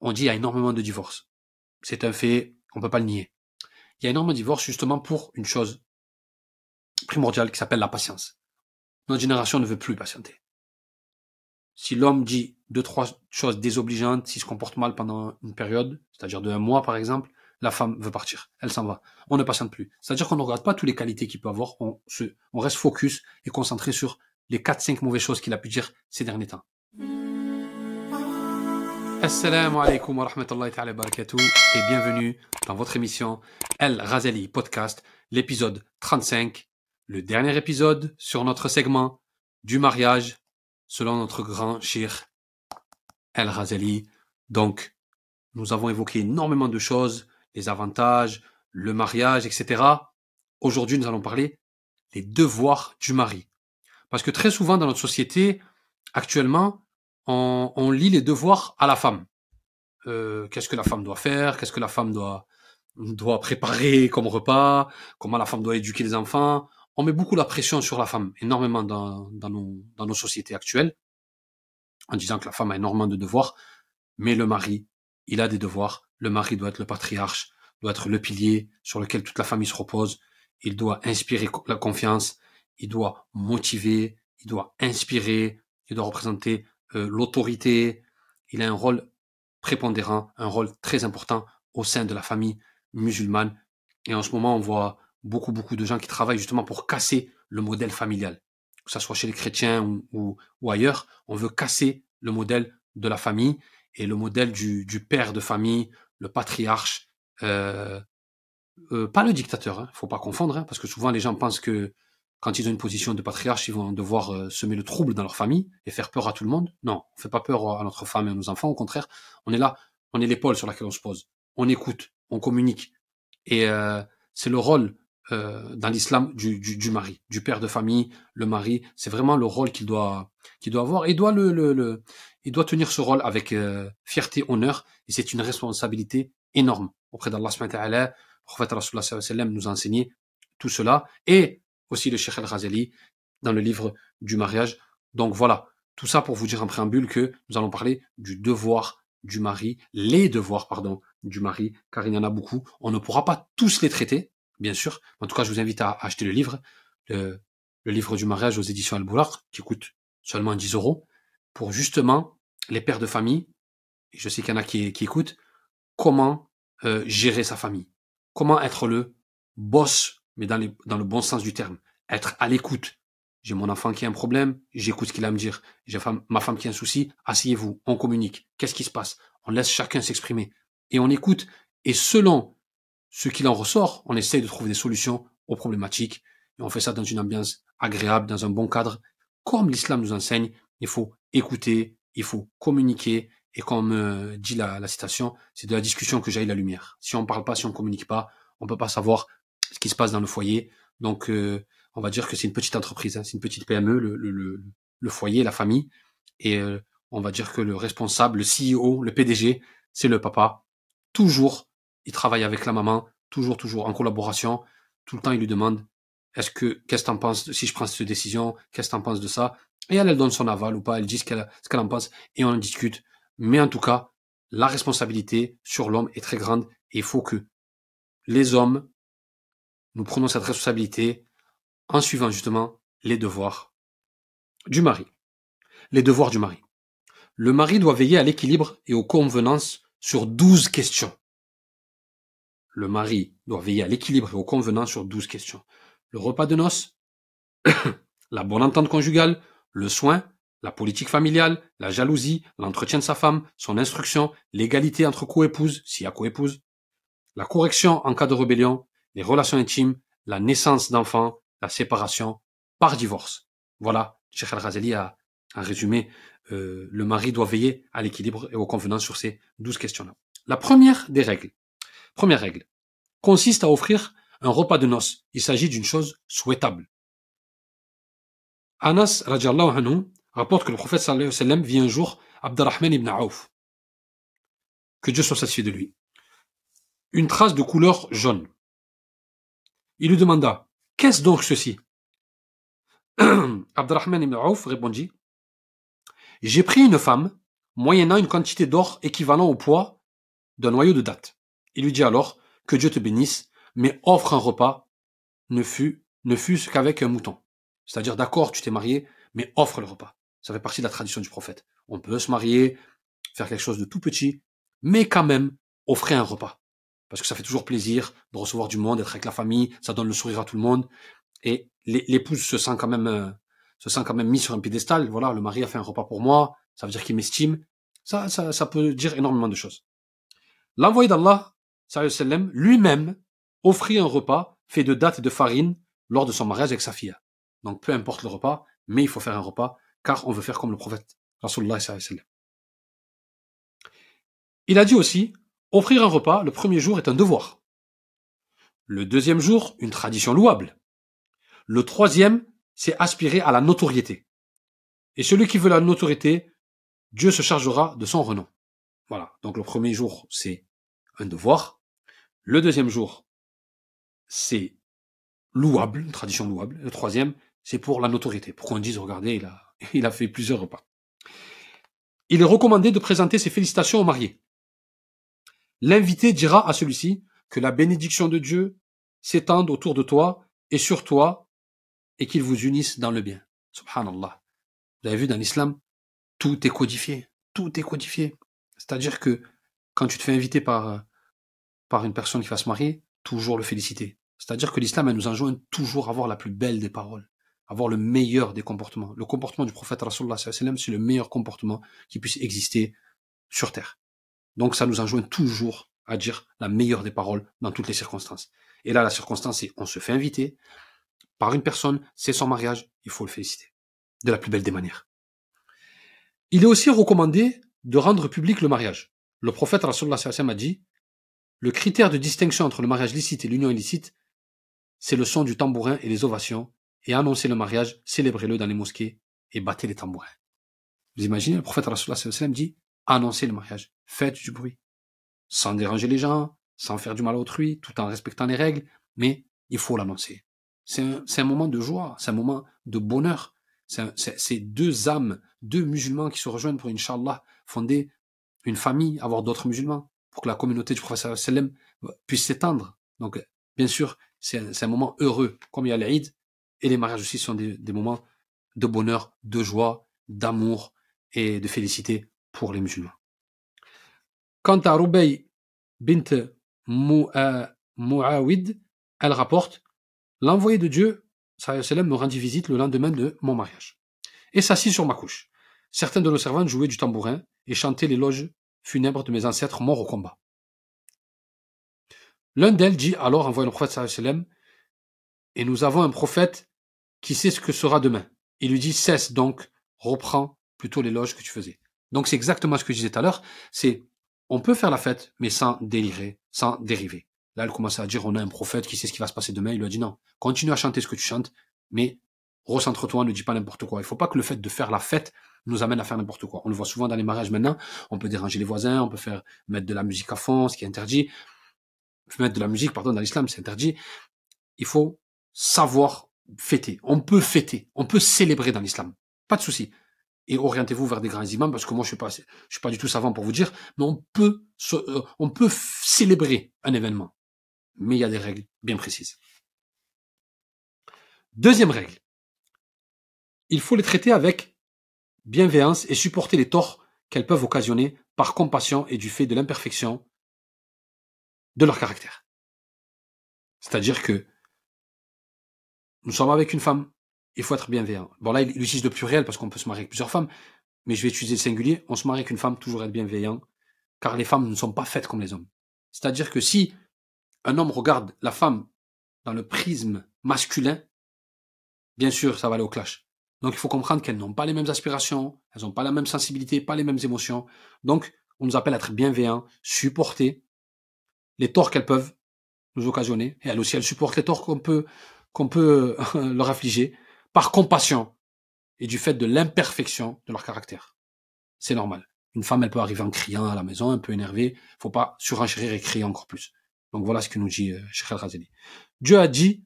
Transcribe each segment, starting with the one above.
on dit il y a énormément de divorces. C'est un fait, on peut pas le nier. Il y a énormément de divorces justement pour une chose primordiale qui s'appelle la patience. Notre génération ne veut plus patienter. Si l'homme dit deux, trois choses désobligeantes, s'il se comporte mal pendant une période, c'est-à-dire de un mois par exemple, la femme veut partir. Elle s'en va. On ne patiente plus. C'est-à-dire qu'on ne regarde pas toutes les qualités qu'il peut avoir. On, on reste focus et concentré sur les quatre, cinq mauvaises choses qu'il a pu dire ces derniers temps. Assalamu alaikum wa rahmatullahi ta'ala barakatuh et bienvenue dans votre émission El Razali Podcast, l'épisode 35, le dernier épisode sur notre segment du mariage selon notre grand shir El Razali. Donc, nous avons évoqué énormément de choses, les avantages, le mariage, etc. Aujourd'hui, nous allons parler des devoirs du mari. Parce que très souvent dans notre société, actuellement, on, lit les devoirs à la femme. Euh, qu'est-ce que la femme doit faire Qu'est-ce que la femme doit, doit préparer comme repas Comment la femme doit éduquer les enfants On met beaucoup la pression sur la femme, énormément dans, dans, nos, dans nos sociétés actuelles, en disant que la femme a énormément de devoirs, mais le mari, il a des devoirs. Le mari doit être le patriarche, doit être le pilier sur lequel toute la famille se repose. Il doit inspirer la confiance, il doit motiver, il doit inspirer, il doit représenter euh, l'autorité. Il a un rôle prépondérant, un rôle très important au sein de la famille musulmane. Et en ce moment, on voit beaucoup, beaucoup de gens qui travaillent justement pour casser le modèle familial. Que ce soit chez les chrétiens ou, ailleurs, on veut casser le modèle de la famille et le modèle du, du père de famille, le patriarche, euh, euh, pas le dictateur, hein, faut pas confondre, hein, parce que souvent les gens pensent que quand ils ont une position de patriarche, ils vont devoir euh, semer le trouble dans leur famille et faire peur à tout le monde. Non, on fait pas peur à notre femme et à nos enfants. Au contraire, on est là, on est l'épaule sur laquelle on se pose. On écoute, on communique. Et euh, c'est le rôle euh, dans l'islam du, du, du, mari, du père de famille, le mari. C'est vraiment le rôle qu'il doit, qu'il doit avoir. Il doit le, le, le, il doit tenir ce rôle avec euh, fierté, honneur. Et c'est une responsabilité énorme auprès d'Allah Le prophète nous a enseigné tout cela. Et aussi le Cheikh Al-Ghazali dans le livre du mariage. Donc voilà, tout ça pour vous dire en préambule que nous allons parler du devoir du mari, les devoirs, pardon, du mari, car il y en a beaucoup. On ne pourra pas tous les traiter, bien sûr. En tout cas, je vous invite à acheter le livre, le, livre du mariage aux éditions Al-Boulaq, qui coûte seulement 10 euros, pour justement les pères de famille, et je sais qu'il y en a qui, qui écoutent, comment euh, gérer sa famille, comment être le boss mais dans, le bon sens du terme. Être à l'écoute. J'ai mon enfant qui a un problème, j'écoute ce qu'il a à me dire. J'ai ma femme qui a un souci, asseyez-vous, on communique. Qu'est-ce qui se passe? On laisse chacun s'exprimer. Et on écoute. Et selon ce qu'il en ressort, on essaye de trouver des solutions aux problématiques. Et on fait ça dans une ambiance agréable, dans un bon cadre. Comme l'islam nous enseigne, il faut écouter, il faut communiquer. Et comme euh, dit la, la citation, c'est de la discussion que j'aille la lumière. Si on ne parle pas, si on ne communique pas, on peut pas savoir ce qui se passe dans le foyer. Donc, euh, on va dire que c'est une petite entreprise, hein, c'est une petite PME, le, le, le, foyer, la famille. Et euh, on va dire que le responsable, le CEO, le PDG, c'est le papa. Toujours, il travaille avec la maman, toujours, toujours en collaboration. Tout le temps, il lui demande est-ce que qu'est-ce que t'en penses si je prends cette décision Qu'est-ce que t'en penses de ça? Et elle, elle donne son aval ou pas. Elle dit ce qu'elle ce qu'elle en pense et on en discute. Mais en tout cas, la responsabilité sur l'homme est très grande et il faut que les hommes nous prenons cette responsabilité en suivant justement les devoirs du mari. Les devoirs du mari. Le mari doit veiller à l'équilibre et aux convenances sur douze questions. Le mari doit veiller à l'équilibre et aux convenances sur douze questions. Le repas de noces, la bonne entente conjugale, le soin, la politique familiale, la jalousie, l'entretien de sa femme, son instruction, l'égalité entre co-épouses, s'il y a co-épouse, la correction en cas de rébellion, les relations intimes, la naissance d'enfants, la séparation par divorce. Voilà, Cheikh Al-Ghazali a, résumé, euh, le mari doit veiller à l'équilibre et aux convenances sur ces douze questions-là. La première des règles, première règle, consiste à offrir un repas de noces. Il s'agit d'une chose souhaitable. Anas anhu, rapporte que le prophète sallallahu alayhi wa sallam vit un jour Abdurrahman ibn Auf. Que Dieu soit satisfait de lui. Une trace de couleur jaune. Il lui demanda Qu'est-ce donc ceci? Abdurrahman ibn Auf répondit J'ai pris une femme, moyennant une quantité d'or équivalent au poids d'un noyau de date. Il lui dit alors, que Dieu te bénisse, mais offre un repas, ne fût, ne fût-ce qu'avec un mouton. C'est-à-dire, d'accord, tu t'es marié, mais offre le repas. Ça fait partie de la tradition du prophète. On peut se marier, faire quelque chose de tout petit, mais quand même, offrir un repas. Parce que ça fait toujours plaisir de recevoir du monde, d'être avec la famille, ça donne le sourire à tout le monde. Et l'épouse se sent quand même, euh, se sent quand même mis sur un piédestal. Voilà, le mari a fait un repas pour moi, ça veut dire qu'il m'estime. Ça, ça, peut dire énormément de choses. L'envoyé d'Allah, lui-même, offrit un repas fait de dattes et de farine lors de son mariage avec sa fille. Donc peu importe le repas, mais il faut faire un repas, car on veut faire comme le prophète. Rasulullah Il a dit aussi, offrir un repas le premier jour est un devoir. Le deuxième jour, une tradition louable. Le troisième, c'est aspirer à la notoriété. Et celui qui veut la notoriété, Dieu se chargera de son renom. Voilà. Donc le premier jour, c'est un devoir. Le deuxième jour, c'est louable, une tradition louable. Le troisième, c'est pour la notoriété, pour qu'on dise, regardez, il a, il a fait plusieurs repas. Il est recommandé de présenter ses félicitations au marié. L'invité dira à celui-ci que la bénédiction de Dieu s'étende autour de toi et sur toi et qu'il vous unisse dans le bien. Subhanallah. Vous avez vu dans l'islam, tout est codifié. Tout est codifié. C'est-à-dire que quand tu te fais inviter par, par une personne qui va se marier, toujours le féliciter. C'est-à-dire que l'islam nous enjoint toujours à avoir la plus belle des paroles, avoir le meilleur des comportements. Le comportement du prophète Rasulullah c'est le meilleur comportement qui puisse exister sur terre. Donc ça nous enjoint toujours à dire la meilleure des paroles dans toutes les circonstances. Et là, la circonstance, c'est on se fait inviter par une personne, c'est son mariage, il faut le féliciter. De la plus belle des manières. Il est aussi recommandé de rendre public le mariage. Le prophète a dit, le critère de distinction entre le mariage licite et l'union illicite, c'est le son du tambourin et les ovations, et annoncer le mariage, célébrez-le dans les mosquées et battez les tambourins. Vous imaginez, le prophète dit, annoncez le mariage, faites du bruit, sans déranger les gens, sans faire du mal à autrui, tout en respectant les règles, mais il faut l'annoncer. C'est un, moment de joie, c'est un moment de bonheur. C'est deux âmes, deux musulmans qui se rejoignent pour, Inch'Allah, fonder une famille, avoir d'autres musulmans pour que la communauté du prophète sallam puisse s'étendre. Donc, bien sûr, c'est un, moment heureux, comme il y a l'Aïd, et les mariages aussi sont des, moments de bonheur, de joie, d'amour et de félicité pour les musulmans. Quant à Rubai bint euh, Muawid, elle rapporte L'envoyé de Dieu, sallam, me rendit visite le lendemain de mon mariage et s'assit sur ma couche. Certains de nos servantes jouaient du tambourin et chantaient les loges funèbres de mes ancêtres morts au combat. L'un d'elles dit alors, envoyé le prophète sallam, et nous avons un prophète qui sait ce que sera demain. Il lui dit, cesse donc, reprends plutôt l'éloge que tu faisais. Donc c'est exactement ce que je disais tout à l'heure, c'est, on peut faire la fête, mais sans délirer, sans dériver. Là, elle commence à dire, on a un prophète qui sait ce qui va se passer demain. Il lui a dit, non, continue à chanter ce que tu chantes, mais recentre-toi, ne dis pas n'importe quoi. Il faut pas que le fait de faire la fête nous amène à faire n'importe quoi. On le voit souvent dans les mariages maintenant. On peut déranger les voisins, on peut faire mettre de la musique à fond, ce qui est interdit. Mettre de la musique, pardon, dans l'islam, c'est interdit. Il faut savoir fêter. On peut fêter, on peut célébrer dans l'islam. Pas de souci. Et orientez-vous vers des grands imams, parce que moi, je suis pas, je suis pas du tout savant pour vous dire, mais on peut, euh, on peut célébrer un événement. Mais il y a des règles bien précises. Deuxième règle. Il faut les traiter avec bienveillance et supporter les torts qu'elles peuvent occasionner par compassion et du fait de l'imperfection de leur caractère. C'est-à-dire que nous sommes avec une femme, il faut être bienveillant. Bon là, il utilise le pluriel parce qu'on peut se marier avec plusieurs femmes, mais je vais utiliser le singulier. On se marie avec une femme, toujours être bienveillant, car les femmes ne sont pas faites comme les hommes. C'est-à-dire que si un homme regarde la femme dans le prisme masculin, bien sûr, ça va aller au clash. Donc il faut comprendre qu'elles n'ont pas les mêmes aspirations, elles n'ont pas la même sensibilité, pas les mêmes émotions. Donc on nous appelle à être bienveillants, supporter les torts qu'elles peuvent nous occasionner, et elles aussi elles supportent les torts qu'on peut qu'on peut leur affliger par compassion et du fait de l'imperfection de leur caractère. C'est normal. Une femme, elle peut arriver en criant à la maison, un peu énervée. Faut pas surenchérir et crier encore plus. Donc voilà ce que nous dit euh, Sheikh al Dieu a dit,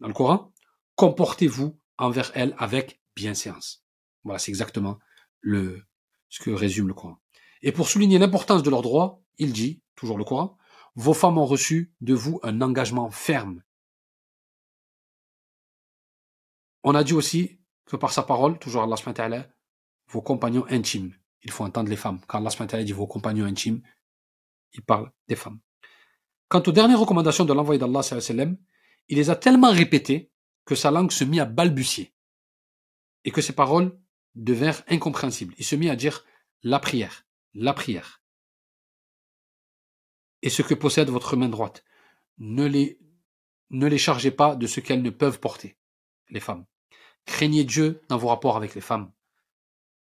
dans le Coran, comportez-vous envers elle avec bienséance. Voilà, c'est exactement le, ce que résume le Coran. Et pour souligner l'importance de leurs droits, il dit, toujours le Coran, vos femmes ont reçu de vous un engagement ferme. On a dit aussi que par sa parole, toujours Allah subhanahu vos compagnons intimes. Il faut entendre les femmes. Quand Allah subhanahu dit vos compagnons intimes, il parle des femmes. Quant aux dernières recommandations de l'envoyé d'Allah, il les a tellement répétées que sa langue se mit à balbutier et que ses paroles devinrent incompréhensibles. Il se mit à dire la prière, la prière. Et ce que possède votre main droite, ne les, ne les chargez pas de ce qu'elles ne peuvent porter, les femmes. Craignez Dieu dans vos rapports avec les femmes.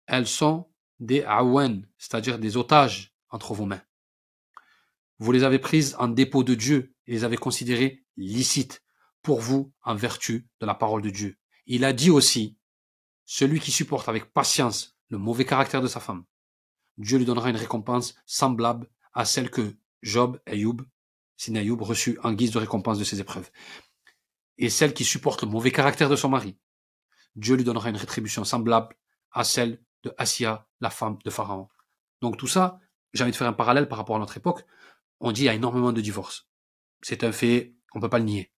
Elles sont des awen, c'est-à-dire des otages entre vos mains. Vous les avez prises en dépôt de Dieu et les avez considérées licites pour vous en vertu de la parole de Dieu. Il a dit aussi, celui qui supporte avec patience le mauvais caractère de sa femme, Dieu lui donnera une récompense semblable à celle que Job, Ayoub, Sinayoub reçut en guise de récompense de ses épreuves. Et celle qui supporte le mauvais caractère de son mari, Dieu lui donnera une rétribution semblable à celle de Assia, la femme de Pharaon. Donc tout ça, j'ai envie de faire un parallèle par rapport à notre époque on dit qu'il y a énormément de divorces. C'est un fait, on peut pas le nier.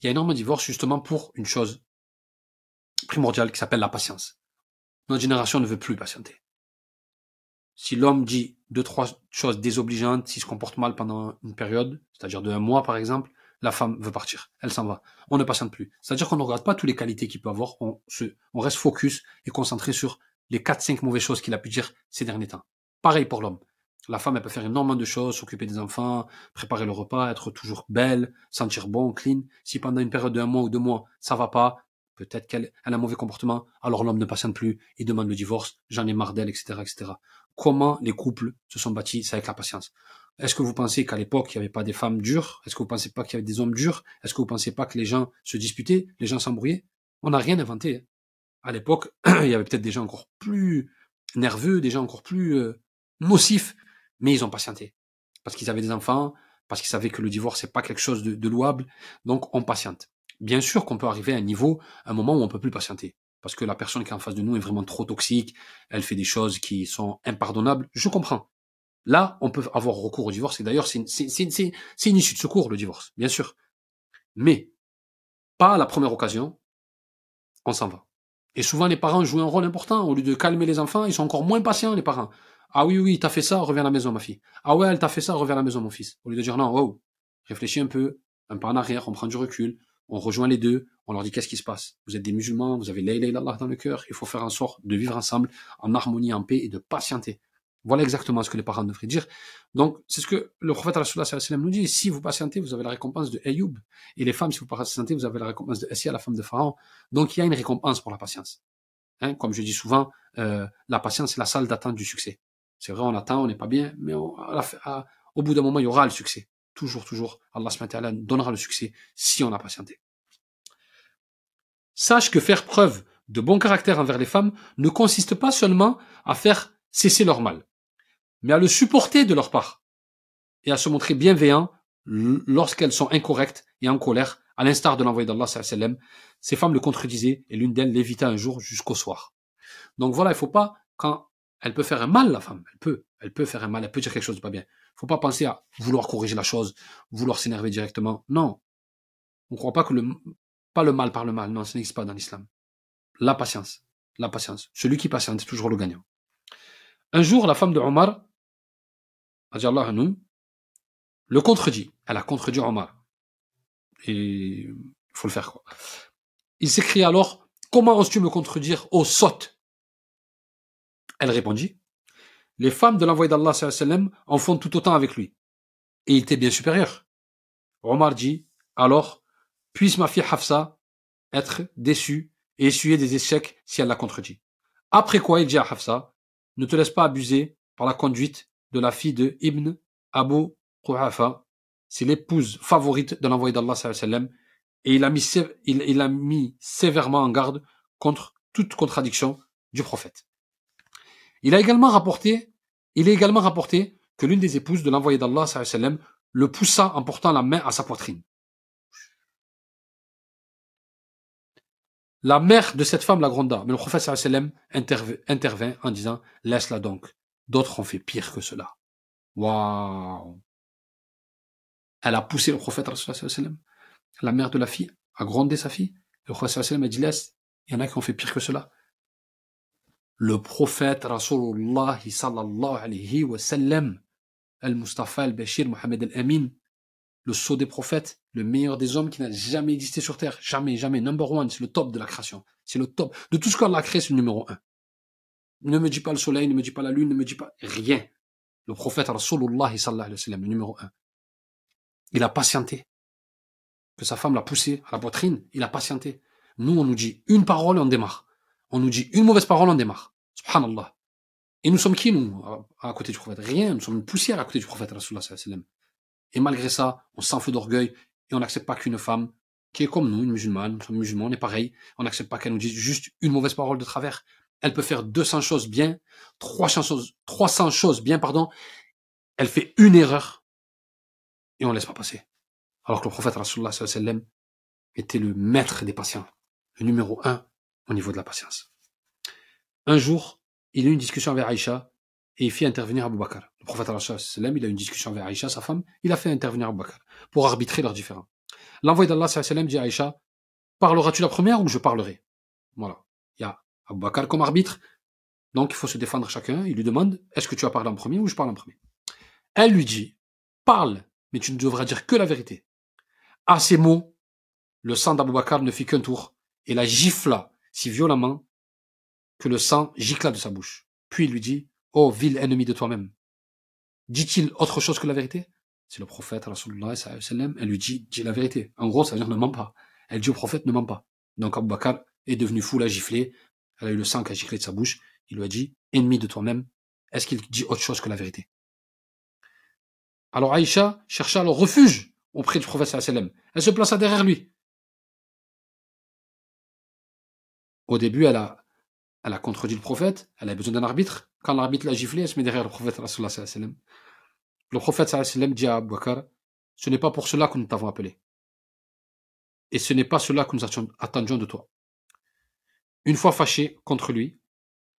Il y a énormément de divorces justement pour une chose primordiale qui s'appelle la patience. Notre génération ne veut plus patienter. Si l'homme dit deux, trois choses désobligeantes, s'il se comporte mal pendant une période, c'est-à-dire de un mois par exemple, la femme veut partir. Elle s'en va. On ne patiente plus. C'est-à-dire qu'on ne regarde pas toutes les qualités qu'il peut avoir. On, se, on reste focus et concentré sur les quatre, cinq mauvaises choses qu'il a pu dire ces derniers temps. Pareil pour l'homme. La femme, elle peut faire énormément de choses, s'occuper des enfants, préparer le repas, être toujours belle, sentir bon, clean. Si pendant une période d'un mois ou deux mois, ça va pas, peut-être qu'elle a un mauvais comportement, alors l'homme ne patiente plus, il demande le divorce, j'en ai marre d'elle, etc., etc. Comment les couples se sont bâtis, c'est avec la patience? Est-ce que vous pensez qu'à l'époque, il n'y avait pas des femmes dures? Est-ce que vous pensez pas qu'il y avait des hommes durs? Est-ce que vous pensez pas que les gens se disputaient, les gens s'embrouillaient? On n'a rien inventé. Hein. À l'époque, il y avait peut-être des gens encore plus nerveux, des gens encore plus euh, nocifs mais ils ont patienté. Parce qu'ils avaient des enfants, parce qu'ils savaient que le divorce n'est pas quelque chose de, louable, donc on patiente. Bien sûr qu'on peut arriver à un niveau, un moment où on peut plus patienter. Parce que la personne qui est en face de nous est vraiment trop toxique, elle fait des choses qui sont impardonnables, je comprends. Là, on peut avoir recours au divorce, et d'ailleurs, c'est une, issue de secours, le divorce, bien sûr. Mais, pas à la première occasion, on s'en va. Et souvent, les parents jouent un rôle important. Au lieu de calmer les enfants, ils sont encore moins patients, les parents. Ah oui, oui, t'as fait ça, reviens à la maison, ma fille. Ah ouais, elle t'a fait ça, reviens à la maison, mon fils. Au lieu de dire non, wow, réfléchis un peu, un pas en arrière, on prend du recul, on rejoint les deux, on leur dit qu'est-ce qui se passe? Vous êtes des musulmans, vous avez d'Allah dans le cœur, il faut faire en sorte de vivre ensemble en harmonie, en paix et de patienter. Voilà exactement ce que les parents devraient dire. Donc, c'est ce que le prophète nous dit. Si vous patientez, vous avez la récompense de Ayoub. Et les femmes, si vous patientez, vous avez la récompense de Essia, la femme de Pharaon. Donc, il y a une récompense pour la patience. Hein, comme je dis souvent, euh, la patience, c'est la salle d'attente du succès. C'est vrai, on attend, on n'est pas bien, mais au bout d'un moment, il y aura le succès. Toujours, toujours, Allah donnera le succès si on a patienté. Sache que faire preuve de bon caractère envers les femmes ne consiste pas seulement à faire cesser leur mal, mais à le supporter de leur part et à se montrer bienveillant lorsqu'elles sont incorrectes et en colère, à l'instar de l'envoyé d'Allah, ces femmes le contredisaient et l'une d'elles l'évita un jour jusqu'au soir. Donc voilà, il faut pas, quand elle peut faire un mal, la femme. Elle peut. Elle peut faire un mal. Elle peut dire quelque chose de pas bien. Faut pas penser à vouloir corriger la chose, vouloir s'énerver directement. Non. On ne croit pas que le, pas le mal par le mal. Non, ça n'existe pas dans l'islam. La patience. La patience. Celui qui patiente est toujours le gagnant. Un jour, la femme de Omar, le contredit. Elle a contredit Omar. Et il faut le faire, quoi. Il s'écrit alors, comment oses-tu me contredire, ô sotte? Elle répondit, les femmes de l'envoyé d'Allah en font tout autant avec lui. Et il était bien supérieur. Omar dit, alors, puisse ma fille Hafsa être déçue et essuyer des échecs si elle la contredit. Après quoi, il dit à Hafsa, ne te laisse pas abuser par la conduite de la fille de Ibn Abu Quhafa. C'est l'épouse favorite de l'envoyé d'Allah et il a, mis, il mis sévèrement en garde contre toute contradiction du prophète. Il a également rapporté, il est également rapporté que l'une des épouses de l'envoyé d'Allah le poussa en portant la main à sa poitrine. La mère de cette femme la mais le prophète intervint en disant Laisse-la donc, D'autres ont fait pire que cela. Waouh Elle a poussé le prophète, la mère de la fille, a grondé sa fille. Le prophète a dit, laisse, il y en a qui ont fait pire que cela. Le prophète Rasulullah sallallahu alayhi wa sallam, Al-Mustafa al-Bashir Mohammed al-Amin, le sceau des prophètes, le meilleur des hommes qui n'a jamais existé sur terre. Jamais, jamais. Number one, c'est le top de la création. C'est le top. De tout ce qu'on a créé, c'est le numéro un. Ne me dis pas le soleil, ne me dis pas la lune, ne me dis pas rien. Le prophète Rasulullah le numéro un. Il a patienté. Que sa femme l'a poussé à la poitrine, il a patienté. Nous, on nous dit une parole et on démarre. On nous dit une mauvaise parole, on démarre. Subhanallah. Et nous sommes qui, nous, à, côté du prophète? Rien. Nous sommes une poussière à côté du prophète Rasulullah. Et malgré ça, on s'enfle d'orgueil et on n'accepte pas qu'une femme qui est comme nous, une musulmane, nous sommes musulmans, on est pareil, on n'accepte pas qu'elle nous dise juste une mauvaise parole de travers. Elle peut faire 200 choses bien, 300 choses, 300 choses bien, pardon. Elle fait une erreur et on laisse pas passer. Alors que le prophète Rasulullah sallam était le maître des patients, le numéro un au niveau de la patience. Un jour, il a eu une discussion avec Aïcha et il fait intervenir Abu Bakr. Le prophète il a une discussion avec Aïcha, sa femme, il a fait intervenir Abu Bakr pour arbitrer leurs différends. L'envoyé d'Allah dit à Aïcha, parleras-tu la première ou je parlerai? Voilà. Il y a Abu Bakr comme arbitre, donc il faut se défendre chacun. Il lui demande, est-ce que tu vas parler en premier ou je parle en premier? Elle lui dit, parle, mais tu ne devras dire que la vérité. À ces mots, le sang d'Abu Bakr ne fit qu'un tour et la gifla si violemment que le sang gicla de sa bouche. Puis il lui dit, oh vil ennemi de toi-même, dit-il autre chose que la vérité? C'est le prophète, Rasulullah, elle lui dit, dis la vérité. En gros, ça veut dire ne ment pas. Elle dit au prophète, ne ment pas. Donc Abu Bakr est devenu fou, la giflé, elle a eu le sang qui a giclé de sa bouche, il lui a dit, ennemi de toi-même, est-ce qu'il dit autre chose que la vérité? Alors Aïcha chercha le refuge auprès du prophète sallam. Elle se plaça derrière lui. Au début, elle a, elle a contredit le prophète, elle a besoin d'un arbitre. Quand l'arbitre l'a giflé, elle se met derrière le prophète sallam. Le prophète sallam dit à Abu Bakr, ce n'est pas pour cela que nous t'avons appelé. Et ce n'est pas cela que nous attendions de toi. Une fois fâchée contre lui,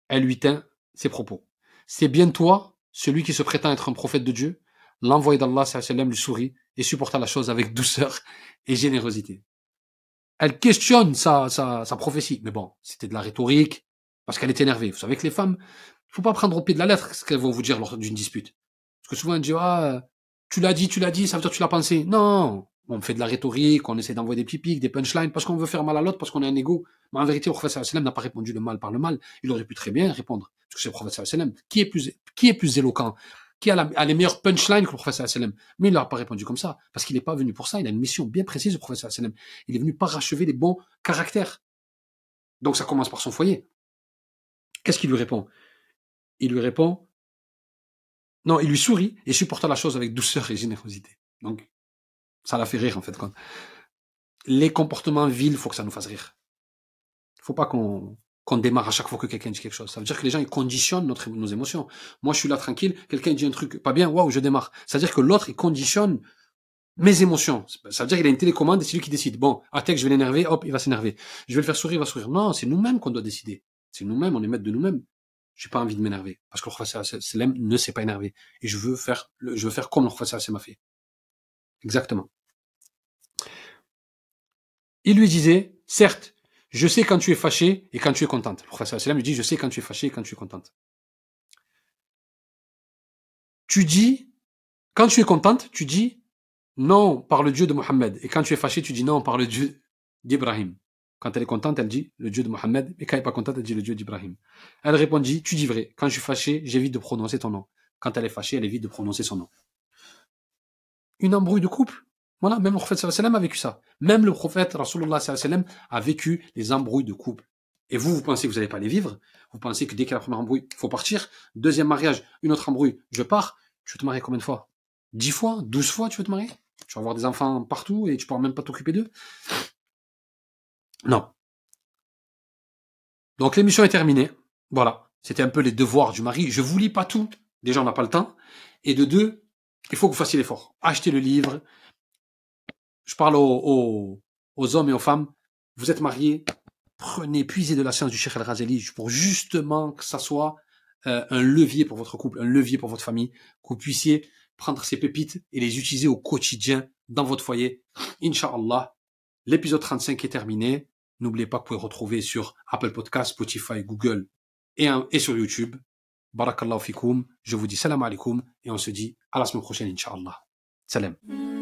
elle lui tint ses propos. C'est bien toi, celui qui se prétend être un prophète de Dieu, l'envoyé d'Allah lui sourit et supporta la chose avec douceur et générosité. Elle questionne sa, prophétie. Mais bon, c'était de la rhétorique, parce qu'elle est énervée. Vous savez que les femmes, faut pas prendre au pied de la lettre ce qu'elles vont vous dire lors d'une dispute. Parce que souvent, elles disent, ah, tu l'as dit, tu l'as dit, ça veut dire que tu l'as pensé. Non, on fait de la rhétorique, on essaie d'envoyer des petits pics, des punchlines, parce qu'on veut faire mal à l'autre, parce qu'on a un ego. Mais en vérité, le prophète sallam n'a pas répondu le mal par le mal. Il aurait pu très bien répondre. Parce que c'est le prophète sallam. Qui est plus, qui est plus éloquent? Qui a, la, les meilleures punchlines que le prophète sallam? Mais il n'a pas répondu comme ça. Parce qu'il n'est pas venu pour ça. Il a une mission bien précise, le prophète sallam. Il est venu parachever les bons caractères. Donc ça commence par son foyer. Qu'est-ce qu'il lui répond? Il lui répond, non, il lui sourit et supporta la chose avec douceur et générosité. Donc, ça l'a fait rire, en fait. Les comportements vils, il faut que ça nous fasse rire. Faut pas qu'on démarre à chaque fois que quelqu'un dit quelque chose. Ça veut dire que les gens, ils conditionnent notre, nos émotions. Moi, je suis là tranquille, quelqu'un dit un truc pas bien, waouh, je démarre. Ça veut dire que l'autre, il conditionne mes émotions. Ça veut dire qu'il a une télécommande et c'est lui qui décide. Bon, à que je vais l'énerver, hop, il va s'énerver. Je vais le faire sourire, il va sourire. Non, c'est nous-mêmes qu'on doit décider. C'est nous-mêmes, on est maître de nous-mêmes. J'ai pas envie de m'énerver. Parce que le prophète ne s'est pas énervé. Et je veux faire, je veux faire comme le m'a fait. Exactement. Il lui disait, certes, je sais quand tu es fâché et quand tu es contente. Le prophète lui dit, je sais quand tu es fâché et quand tu es contente. Tu dis, quand tu es contente, tu dis non par le Dieu de Mohammed. Et quand tu es fâché, tu dis non par le Dieu d'Ibrahim. Quand elle est contente, elle dit le Dieu de Mohammed. Et quand elle n'est pas contente, elle dit le Dieu d'Ibrahim. Elle répondit, tu dis vrai. Quand je suis fâché, j'évite de prononcer ton nom. Quand elle est fâchée, elle évite de prononcer son nom. Une embrouille de couple voilà, même le prophète sallam a vécu ça. Même le prophète Rasulullah sallam a vécu les embrouilles de couple. Et vous, vous pensez que vous n'allez pas les vivre? Vous pensez que dès qu'il y a la première embrouille, il faut partir? Deuxième mariage, une autre embrouille, je pars. Tu veux te marier combien de fois? Dix fois? Douze fois tu veux te marier? Tu vas avoir des enfants partout et tu pourras même pas t'occuper d'eux Non. Donc l'émission est terminée. Voilà. C'était un peu les devoirs du mari. Je vous lis pas tout. Déjà, on n'a pas le temps. Et de deux, il faut que vous fassiez l'effort. Achetez le livre, je parle aux, hommes et aux femmes, vous êtes mariés, prenez, puisez de la science du Cheikh El-Razeli pour justement que ça soit euh, un levier pour votre couple, un levier pour votre famille, que vous puissiez prendre ces pépites et les utiliser au quotidien dans votre foyer. Inch'Allah, l'épisode 35 est terminé. N'oubliez pas que vous pouvez retrouver sur Apple Podcast, Spotify, Google et, et sur YouTube. Barakallahu fikoum. Je vous dis salam alaikum et on se dit à la semaine prochaine, Inch'Allah. Salam.